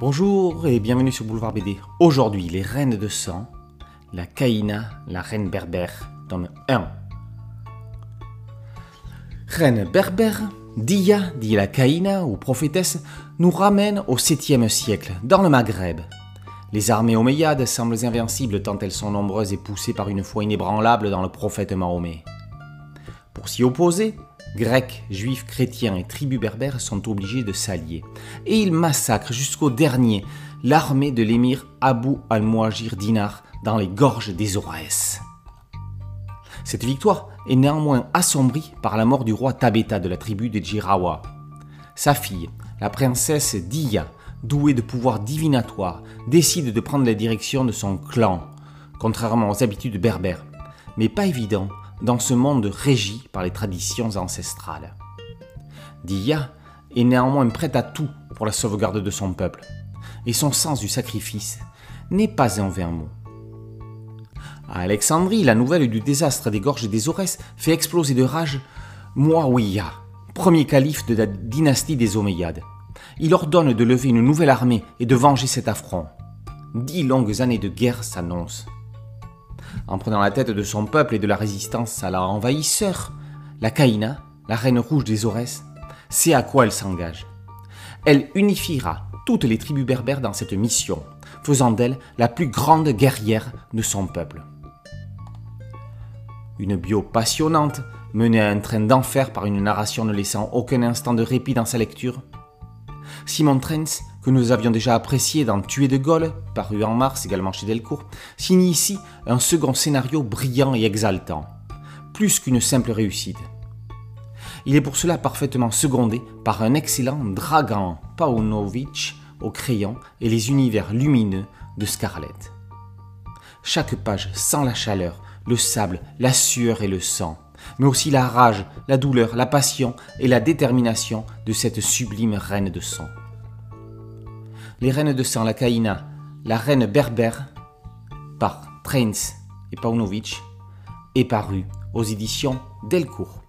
Bonjour et bienvenue sur Boulevard BD. Aujourd'hui, les reines de sang, la Caïna, la reine berbère, tome 1. Reine berbère, Dia, dit la Caïna ou prophétesse, nous ramène au 7e siècle, dans le Maghreb. Les armées omeyyades semblent invincibles tant elles sont nombreuses et poussées par une foi inébranlable dans le prophète Mahomet. Pour s'y opposer, Grecs, juifs, chrétiens et tribus berbères sont obligés de s'allier. Et ils massacrent jusqu'au dernier l'armée de l'émir Abu al-Muajir Dinar dans les gorges des Aurès. Cette victoire est néanmoins assombrie par la mort du roi Tabeta de la tribu de Jirawa. Sa fille, la princesse Dia, douée de pouvoirs divinatoires, décide de prendre la direction de son clan, contrairement aux habitudes berbères. Mais pas évident dans ce monde régi par les traditions ancestrales. Dia est néanmoins prête à tout pour la sauvegarde de son peuple, et son sens du sacrifice n'est pas un vain mot. À Alexandrie, la nouvelle du désastre des gorges des Aurès fait exploser de rage Muawiyah, premier calife de la dynastie des Omeyyades. Il ordonne de lever une nouvelle armée et de venger cet affront. Dix longues années de guerre s'annoncent en prenant la tête de son peuple et de la résistance à leur envahisseur, la Caïna, la reine rouge des Aurès, sait à quoi elle s'engage. Elle unifiera toutes les tribus berbères dans cette mission, faisant d'elle la plus grande guerrière de son peuple. Une bio passionnante, menée à un train d'enfer par une narration ne laissant aucun instant de répit dans sa lecture. Simon Trens que nous avions déjà apprécié dans Tuer de Gaulle, paru en mars également chez Delcourt, signe ici un second scénario brillant et exaltant, plus qu'une simple réussite. Il est pour cela parfaitement secondé par un excellent Dragan Paunovic au crayon et les univers lumineux de Scarlett. Chaque page sent la chaleur, le sable, la sueur et le sang, mais aussi la rage, la douleur, la passion et la détermination de cette sublime reine de sang. Les reines de sang, la Caïna, la reine berbère, par Trains et Paunovic, est paru aux éditions Delcourt.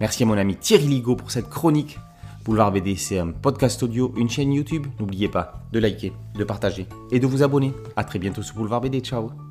Merci à mon ami Thierry Ligo pour cette chronique. Boulevard BD, c'est un podcast audio, une chaîne YouTube. N'oubliez pas de liker, de partager et de vous abonner. A très bientôt sur Boulevard BD. Ciao